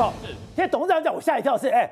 好，现在董事长讲，我吓一跳是，哎，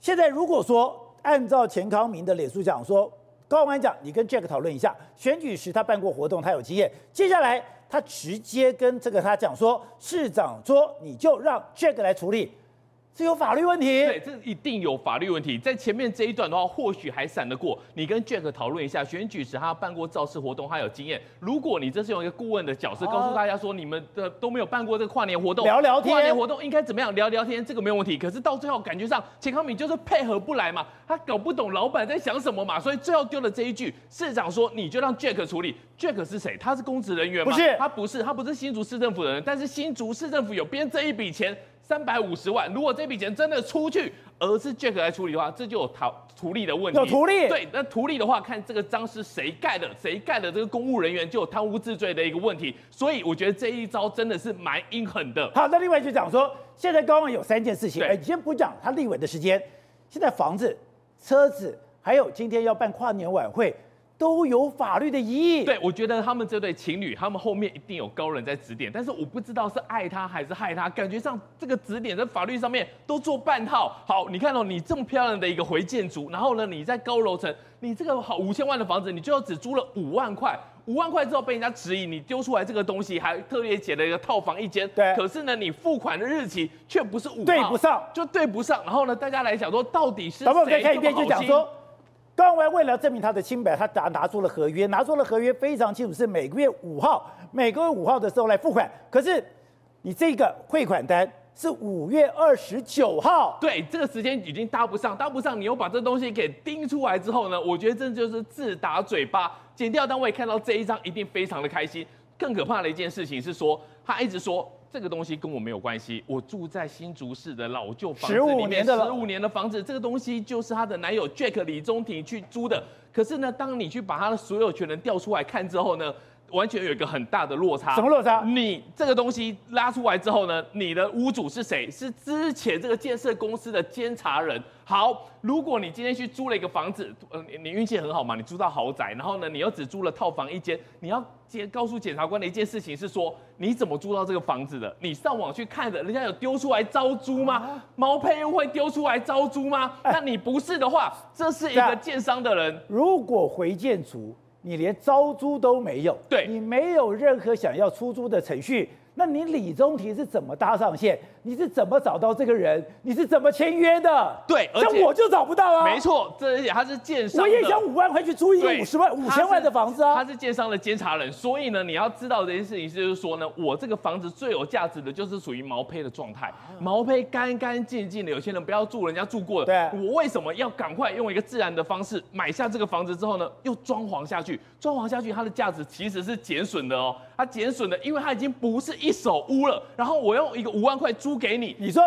现在如果说按照钱康明的脸书讲说，高官讲，你跟 Jack 讨论一下，选举时他办过活动，他有经验，接下来他直接跟这个他讲说，市长说你就让 Jack 来处理。是有法律问题，对，这一定有法律问题。在前面这一段的话，或许还闪得过。你跟 Jack 讨论一下，选举时他办过造势活动，他有经验。如果你这是用一个顾问的角色，告诉大家说你们的都没有办过这个跨年活动，聊聊天，跨年活动应该怎么样聊聊天，这个没有问题。可是到最后感觉上，钱康敏就是配合不来嘛，他搞不懂老板在想什么嘛，所以最后丢了这一句，市长说你就让 Jack 处理。Jack 是谁？他是公职人员吗？不是，他不是，他不是新竹市政府的人，但是新竹市政府有编这一笔钱。三百五十万，如果这笔钱真的出去，而是 Jack 来处理的话，这就有逃图利的问题。有图利？对，那图利的话，看这个章是谁盖的，谁盖的这个公务人员就有贪污治罪的一个问题。所以我觉得这一招真的是蛮阴狠的。好，那另外就讲说，现在高虹有三件事情。哎，你先不讲他立委的时间，现在房子、车子，还有今天要办跨年晚会。都有法律的疑义。对，我觉得他们这对情侣，他们后面一定有高人在指点，但是我不知道是爱他还是害他，感觉上这个指点在法律上面都做半套。好，你看到、哦、你这么漂亮的一个回建筑，然后呢，你在高楼层，你这个好五千万的房子，你最后只租了五万块，五万块之后被人家质疑，你丢出来这个东西，还特别写了一个套房一间。对。可是呢，你付款的日期却不是五号，对不上，就对不上。然后呢，大家来讲说，到底是谁？可以看一遍，就讲说。高虹安为了证明他的清白，他拿拿出了合约，拿出了合约非常清楚，是每个月五号，每个月五号的时候来付款。可是你这个汇款单是五月二十九号，对，这个时间已经搭不上，搭不上。你又把这东西给盯出来之后呢？我觉得这就是自打嘴巴。检调单位看到这一张一定非常的开心。更可怕的一件事情是说，他一直说。这个东西跟我没有关系，我住在新竹市的老旧房子里面，十五年的房子，这个东西就是她的男友 Jack 李宗廷去租的。可是呢，当你去把他的所有权人调出来看之后呢，完全有一个很大的落差。什么落差？你这个东西拉出来之后呢，你的屋主是谁？是之前这个建设公司的监察人。好，如果你今天去租了一个房子，呃，你运气很好嘛，你租到豪宅，然后呢，你又只租了套房一间，你要接告诉检察官的一件事情是说，你怎么租到这个房子的？你上网去看的，人家有丢出来招租吗？啊、毛坯屋会丢出来招租吗？那你不是的话，这是一个建商的人。如果回建筑，你连招租都没有，对，你没有任何想要出租的程序。那你李宗廷是怎么搭上线？你是怎么找到这个人？你是怎么签约的？对，而且我就找不到啊。没错，这而且他是建商，我也想五万块去租一个五十万、五千万的房子啊。他是建商的监察人，所以呢，你要知道这件事情，就是说呢，我这个房子最有价值的就是属于毛坯的状态，毛坯干干净净的。有些人不要住人家住过的，对，我为什么要赶快用一个自然的方式买下这个房子之后呢，又装潢下去？装潢下去，它的价值其实是减损的哦，它减损的，因为它已经不是一手屋了。然后我用一个五万块租给你，你说。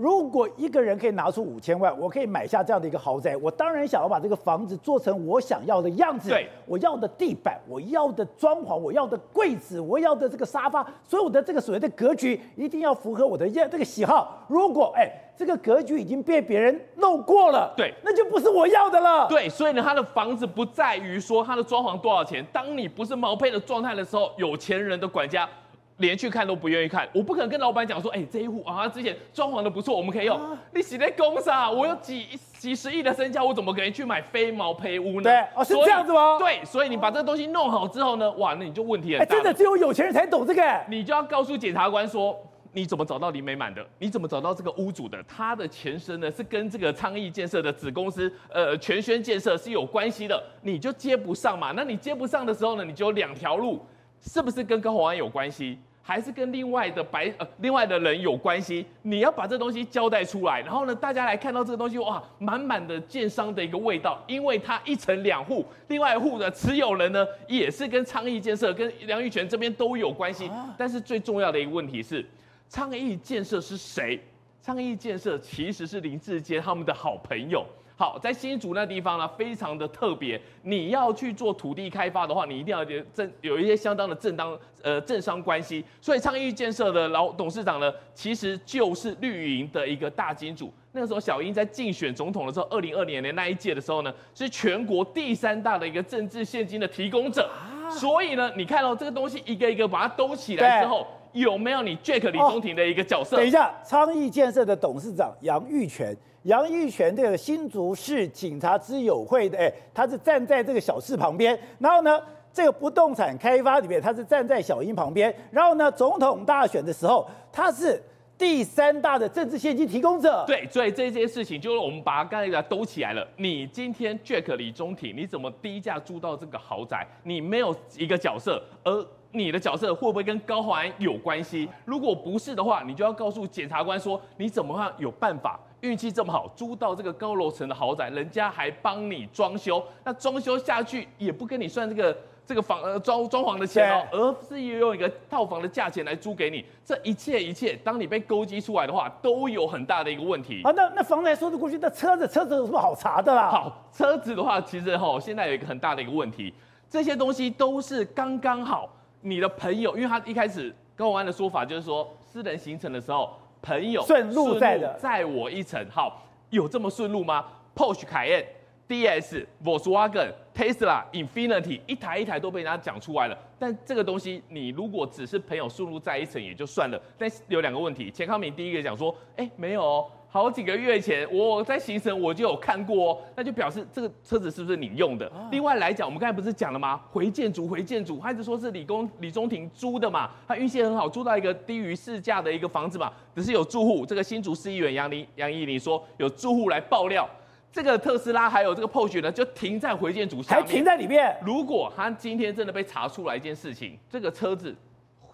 如果一个人可以拿出五千万，我可以买下这样的一个豪宅，我当然想要把这个房子做成我想要的样子。对，我要的地板，我要的装潢，我要的柜子，我要的这个沙发，所有的这个所谓的格局一定要符合我的这个喜好。如果哎，这个格局已经被别人弄过了，对，那就不是我要的了。对，所以呢，他的房子不在于说他的装潢多少钱，当你不是毛坯的状态的时候，有钱人的管家。连去看都不愿意看，我不可能跟老板讲说，哎、欸，这一户啊，之前装潢的不错，我们可以用。啊、你是在公啥？我有几几十亿的身家，我怎么可能去买非毛坯屋呢？对，哦，是这样子吗？对，所以你把这个东西弄好之后呢，哇，那你就问题很大。真的只有有钱人才懂这个。你就要告诉检察官说，你怎么找到林美满的？你怎么找到这个屋主的？他的前身呢是跟这个昌邑建设的子公司，呃，全轩建设是有关系的，你就接不上嘛。那你接不上的时候呢，你就有两条路，是不是跟高虹安有关系？还是跟另外的白呃另外的人有关系，你要把这东西交代出来，然后呢，大家来看到这个东西，哇，满满的建商的一个味道，因为它一层两户，另外一户的持有人呢也是跟昌邑建设、跟梁玉泉这边都有关系，但是最重要的一个问题是，昌邑建设是谁？昌邑建设其实是林志坚他们的好朋友。好，在新竹那地方呢，非常的特别。你要去做土地开发的话，你一定要有正有一些相当的正当呃政商关系。所以昌邑建设的老董事长呢，其实就是绿营的一个大金主。那个时候小英在竞选总统的时候，二零二零年那一届的时候呢，是全国第三大的一个政治现金的提供者。所以呢，你看到这个东西一个一个把它兜起来之后，有没有你 Jack 李中庭的一个角色？等一下，昌邑建设的董事长杨玉泉，杨玉泉这个新竹市警察之友会的，哎，他是站在这个小四旁边，然后呢，这个不动产开发里面，他是站在小英旁边，然后呢，总统大选的时候，他是。第三大的政治献金提供者，对，所以这件事情就是我们把它刚才给它兜起来了。你今天 Jack 李中庭，你怎么低价租到这个豪宅？你没有一个角色，而你的角色会不会跟高华安有关系？如果不是的话，你就要告诉检察官说，你怎么样有办法运气这么好租到这个高楼层的豪宅，人家还帮你装修，那装修下去也不跟你算这个。这个房呃装装潢的钱哦，而是用一个套房的价钱来租给你，这一切一切，当你被勾稽出来的话，都有很大的一个问题。啊，那那房子说得过去，那车子车子有什么好查的啦？好，车子的话，其实哈，现在有一个很大的一个问题，这些东西都是刚刚好，你的朋友，因为他一开始跟我安的说法就是说，私人行程的时候，朋友顺路载的，载我一程，好，有这么顺路吗？Porsche Cayenne。DS、Volkswagen、Tesla、Infinity，一台一台都被人家讲出来了。但这个东西，你如果只是朋友顺路载一程也就算了。但是有两个问题，钱康明第一个讲说，哎、欸，没有哦，好几个月前我在行程我就有看过哦，那就表示这个车子是不是你用的？啊、另外来讲，我们刚才不是讲了吗？回建筑，回建筑，他一直说是李工李中庭租的嘛，他运气很好，租到一个低于市价的一个房子嘛。只是有住户，这个新竹市议员杨林杨义林说，有住户来爆料。这个特斯拉还有这个 Porsche 呢，就停在回建筑下面，还停在里面。如果他今天真的被查出来一件事情，这个车子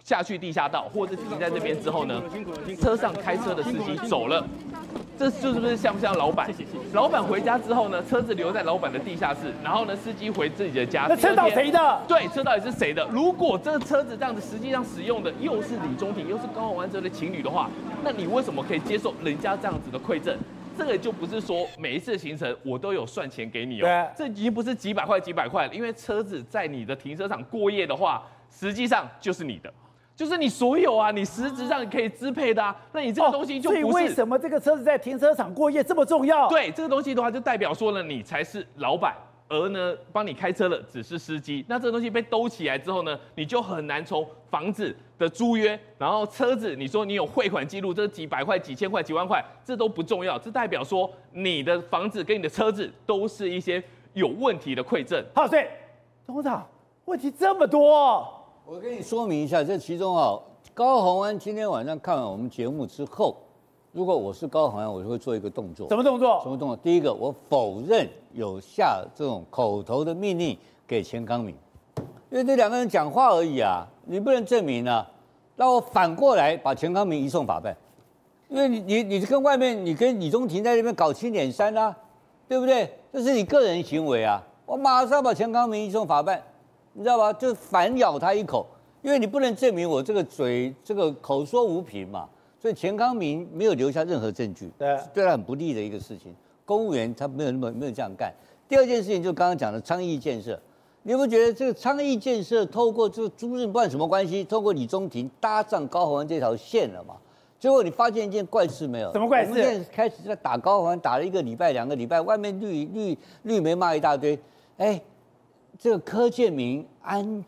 下去地下道，或者停在这边之后呢，车上开车的司机走了，这就是不是像不像老板？老板回家之后呢，车子留在老板的地下室，然后呢，司机回自己的家。那车到谁的？对，车到底是谁的？如果这个车子这样子实际上使用的又是李中庭，又是高虹安这对情侣的话，那你为什么可以接受人家这样子的馈赠？这个就不是说每一次行程我都有算钱给你哦，这已经不是几百块几百块了，因为车子在你的停车场过夜的话，实际上就是你的，就是你所有啊，你实质上可以支配的啊，那你这个东西就不是。所以为什么这个车子在停车场过夜这么重要？对，这个东西的话就代表说呢，你才是老板。而呢，帮你开车的只是司机。那这个东西被兜起来之后呢，你就很难从房子的租约，然后车子，你说你有汇款记录，这几百块、几千块、几万块，这都不重要。这代表说你的房子跟你的车子都是一些有问题的馈赠。好，所以董事长问题这么多，我跟你说明一下，这其中啊，高虹安今天晚上看完我们节目之后。如果我是高虹安，我就会做一个动作。什么动作？什么动作？第一个，我否认有下这种口头的命令给钱康明，因为这两个人讲话而已啊，你不能证明啊。那我反过来把钱康明移送法办，因为你你你跟外面你跟李宗廷在那边搞七点三啊，对不对？这是你个人行为啊，我马上把钱康明移送法办，你知道吧？就反咬他一口，因为你不能证明我这个嘴这个口说无凭嘛。所以钱康明没有留下任何证据，对，对他很不利的一个事情。公务员他没有那么没有这样干。第二件事情就刚刚讲的昌邑建设，你有没有觉得这个昌邑建设透过这个租赁不管什么关系，透过李中庭搭上高虹安这条线了嘛？最后你发现一件怪事没有？什么怪事？我们现在开始在打高虹安，打了一个礼拜、两个礼拜，外面绿绿绿媒骂一大堆，哎。这个柯建铭安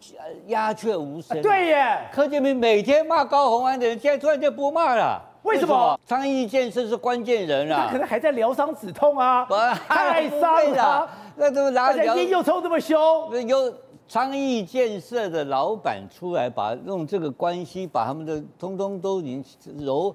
鸦雀无声、啊。对耶，柯建铭每天骂高虹安的人，现在突然就不骂了。为什么？昌邑建设是关键人啊，他可能还在疗伤止痛啊，不太伤了。那怎么拿？而且烟又抽这么凶。有昌邑建设的老板出来，把用这个关系，把他们的通通都已经揉，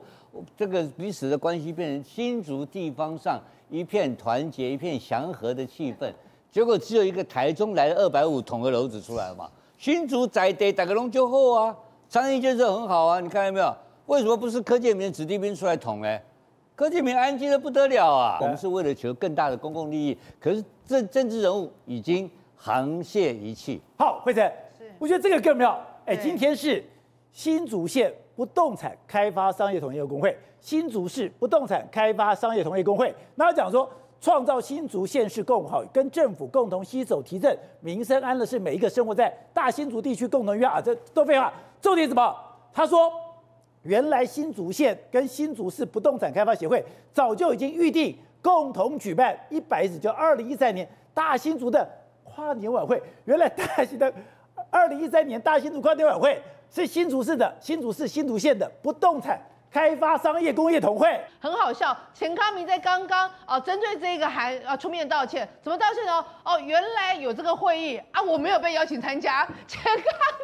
这个彼此的关系变成新竹地方上一片团结、一片祥和的气氛。结果只有一个台中来了二百五捅个篓子出来嘛，新竹宅地打个龙就后啊，昌邑建设很好啊，你看到没有？为什么不是柯建铭子弟兵出来捅呢？柯建明安静的不得了啊！我们是为了求更大的公共利益，可是政政治人物已经沆瀣一气。好，慧珍，我觉得这个更妙。哎，今天是新竹县不动产开发商业同业公会，新竹市不动产开发商业同业公会，那讲说。创造新竹县市共好，跟政府共同携手提振民生安乐，是每一个生活在大新竹地区共同愿啊！这都废话，重点什么？他说，原来新竹县跟新竹市不动产开发协会早就已经预定共同举办一百一十九二零一三年大新竹的跨年晚会。原来大新的二零一三年大新竹跨年晚会是新竹市的新竹市新竹县的不动产开发商业工业同会。很好笑，钱康明在刚刚啊，针对这个还啊出面道歉，怎么道歉呢？哦，原来有这个会议啊，我没有被邀请参加。钱康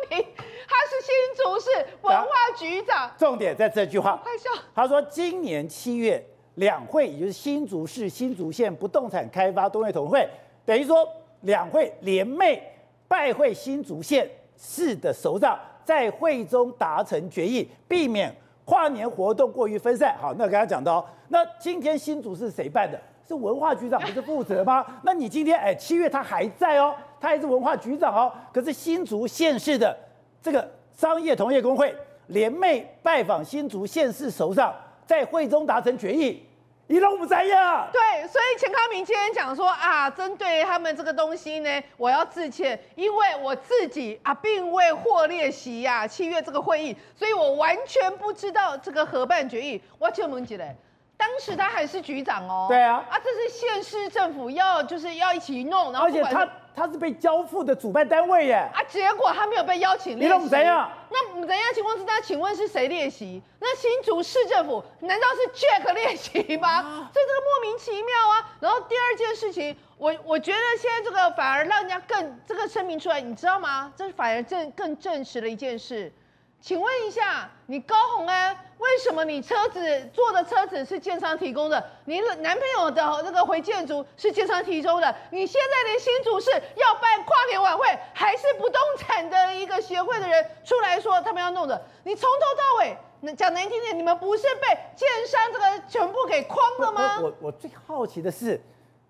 明他是新竹市文化局长，重点在这句话，快笑。他说今年七月两会，也就是新竹市新竹县不动产开发工业同会，等于说两会联袂拜会新竹县市的首长，在会中达成决议，避免跨年活动过于分散。好，那刚刚讲到，那今天新竹是谁办的？是文化局长不是负责吗？那你今天哎，七月他还在哦，他还是文化局长哦。可是新竹县市的这个商业同业工会联袂拜访新竹县市首长，在会中达成决议。你都不在呀？对，所以钱康明今天讲说啊，针对他们这个东西呢，我要致歉，因为我自己啊并未获列席呀、啊、七月这个会议，所以我完全不知道这个合办决议。我请问几嘞？当时他还是局长哦。对啊。啊，这是县市政府要就是要一起弄，然后而且他。他是被交付的主办单位耶，啊，结果他没有被邀请练习。你怎样？那怎样情况之下，请问是谁练习？那新竹市政府难道是 Jack 练习吗？啊、所以这个莫名其妙啊。然后第二件事情，我我觉得现在这个反而让人家更这个声明出来，你知道吗？这反而更更证实了一件事。请问一下，你高红安，为什么你车子坐的车子是建商提供的？你男朋友的那个回建筑是建商提供的？你现在连新竹市要办跨年晚会，还是不动产的一个协会的人出来说他们要弄的？你从头到尾，讲难听点，你们不是被建商这个全部给框了吗？我我，我最好奇的是，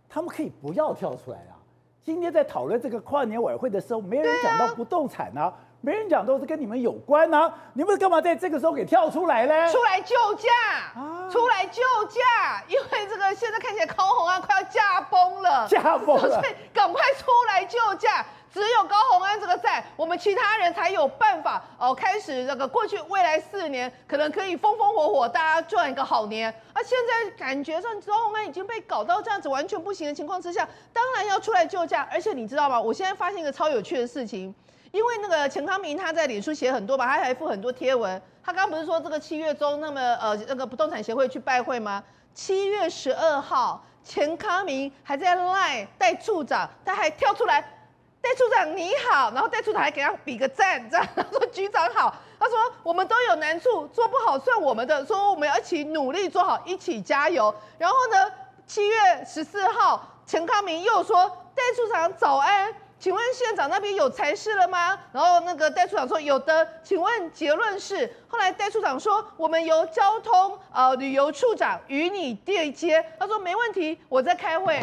他们可以不要跳出来啊？今天在讨论这个跨年晚会的时候，没人讲到不动产啊。没人讲都是跟你们有关呢、啊，你们干嘛在这个时候给跳出来呢？出来救驾，啊、出来救驾，因为这个现在看起来高红安快要驾崩了，驾崩了，所以赶快出来救驾。只有高红安这个在，我们其他人才有办法哦，开始这个过去未来四年可能可以风风火火，大家赚一个好年。啊现在感觉上高虹安已经被搞到这样子完全不行的情况之下，当然要出来救驾。而且你知道吗？我现在发现一个超有趣的事情。因为那个钱康明他在脸书写很多吧，他还附很多贴文。他刚刚不是说这个七月中那么呃那个不动产协会去拜会吗？七月十二号，钱康明还在 LINE 带处长，他还跳出来，戴处长你好，然后戴处长还给他比个赞，这样他说局长好，他说我们都有难处，做不好算我们的，说我们要一起努力做好，一起加油。然后呢，七月十四号，钱康明又说戴处长早安。请问县长那边有裁示了吗？然后那个戴处长说有的。请问结论是？后来戴处长说我们由交通呃旅游处长与你对接。他说没问题，我在开会。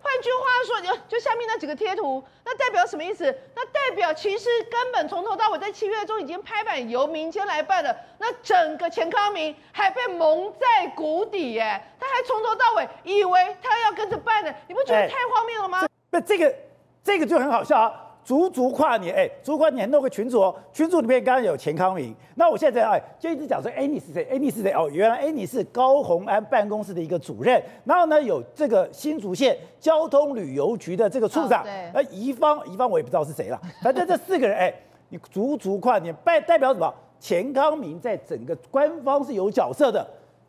换句话说，就就下面那几个贴图，那代表什么意思？那代表其实根本从头到尾在七月中已经拍板由民间来办了。那整个钱康明还被蒙在鼓底耶，他还从头到尾以为他要跟着办的，你不觉得太荒谬了吗？欸、那这个。这个就很好笑啊！足足跨年，哎，足跨年弄个群组哦，群组里面刚刚有钱康明，那我现在哎就一直讲说，哎，你是谁？哎，你是谁？哦，原来哎你是高鸿安办公室的一个主任，然后呢有这个新竹县交通旅游局的这个处长，那宜芳，宜芳我也不知道是谁了，反正这四个人，哎，你足足跨年，代代表什么？钱康明在整个官方是有角色的。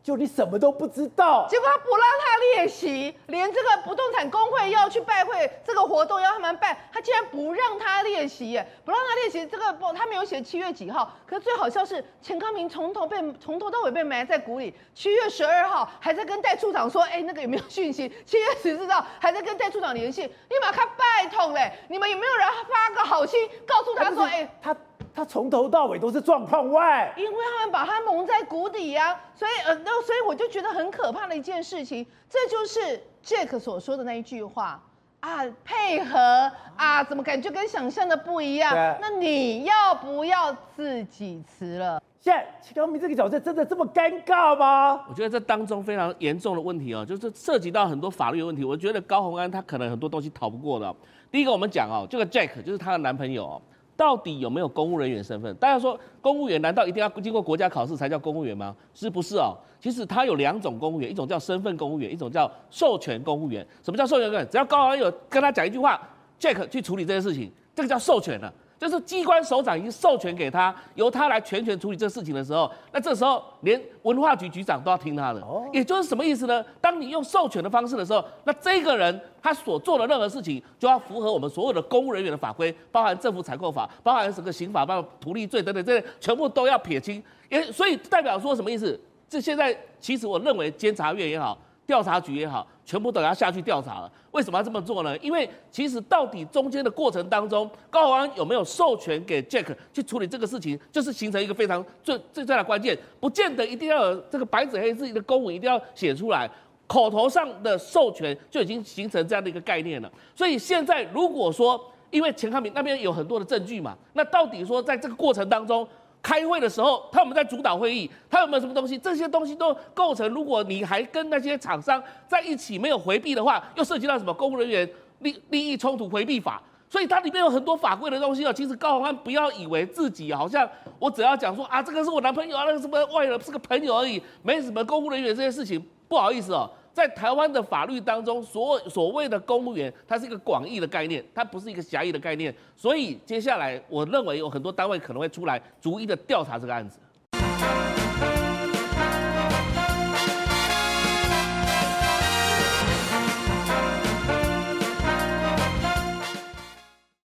就你什么都不知道，结果他不让他列席，连这个不动产工会要去拜会这个活动要他们办，他竟然不让他列席，耶，不让他列席。这个不，他没有写七月几号。可是最好笑是钱康明从头被从头到尾被埋在鼓里。七月十二号还在跟戴处长说，哎，那个有没有讯息？七月十四号还在跟戴处长联系。立马他拜托嘞，你们有没有人发个好心告诉他说，哎，他。他从头到尾都是状况外，因为他们把他蒙在鼓底呀、啊，所以呃，那所以我就觉得很可怕的一件事情，这就是 Jack 所说的那一句话啊，配合啊，怎么感觉跟想象的不一样？那你要不要自己辞了？现在钱康明这个角色真的这么尴尬吗？我觉得这当中非常严重的问题哦，就是涉及到很多法律的问题。我觉得高虹安他可能很多东西逃不过的。第一个，我们讲哦，这个 Jack 就是她的男朋友哦。到底有没有公务人员身份？大家说公务员难道一定要经过国家考试才叫公务员吗？是不是哦？其实他有两种公务员，一种叫身份公务员，一种叫授权公务员。什么叫授权公务员？只要高昂有跟他讲一句话，Jack 去处理这些事情，这个叫授权了。就是机关首长已经授权给他，由他来全权处理这事情的时候，那这时候连文化局局长都要听他的。哦，也就是什么意思呢？当你用授权的方式的时候，那这个人他所做的任何事情就要符合我们所有的公务人员的法规，包含政府采购法，包含什么刑法，包括图利罪等等这些，全部都要撇清。也所以代表说什么意思？这现在其实我认为监察院也好。调查局也好，全部都要下去调查了。为什么要这么做呢？因为其实到底中间的过程当中，高安有没有授权给 Jack 去处理这个事情，就是形成一个非常最最大的关键。不见得一定要有这个白纸黑字的公文一定要写出来，口头上的授权就已经形成这样的一个概念了。所以现在如果说，因为钱康明那边有很多的证据嘛，那到底说在这个过程当中。开会的时候，他们在主导会议，他有没有什么东西？这些东西都构成，如果你还跟那些厂商在一起没有回避的话，又涉及到什么公务人员利利益冲突回避法？所以它里面有很多法规的东西哦。其实高虹安不要以为自己好像我只要讲说啊，这个是我男朋友啊，那个什么外人是个朋友而已，没什么公务人员这些事情，不好意思哦。在台湾的法律当中，所所谓的公务员，它是一个广义的概念，它不是一个狭义的概念。所以接下来，我认为有很多单位可能会出来逐一的调查这个案子。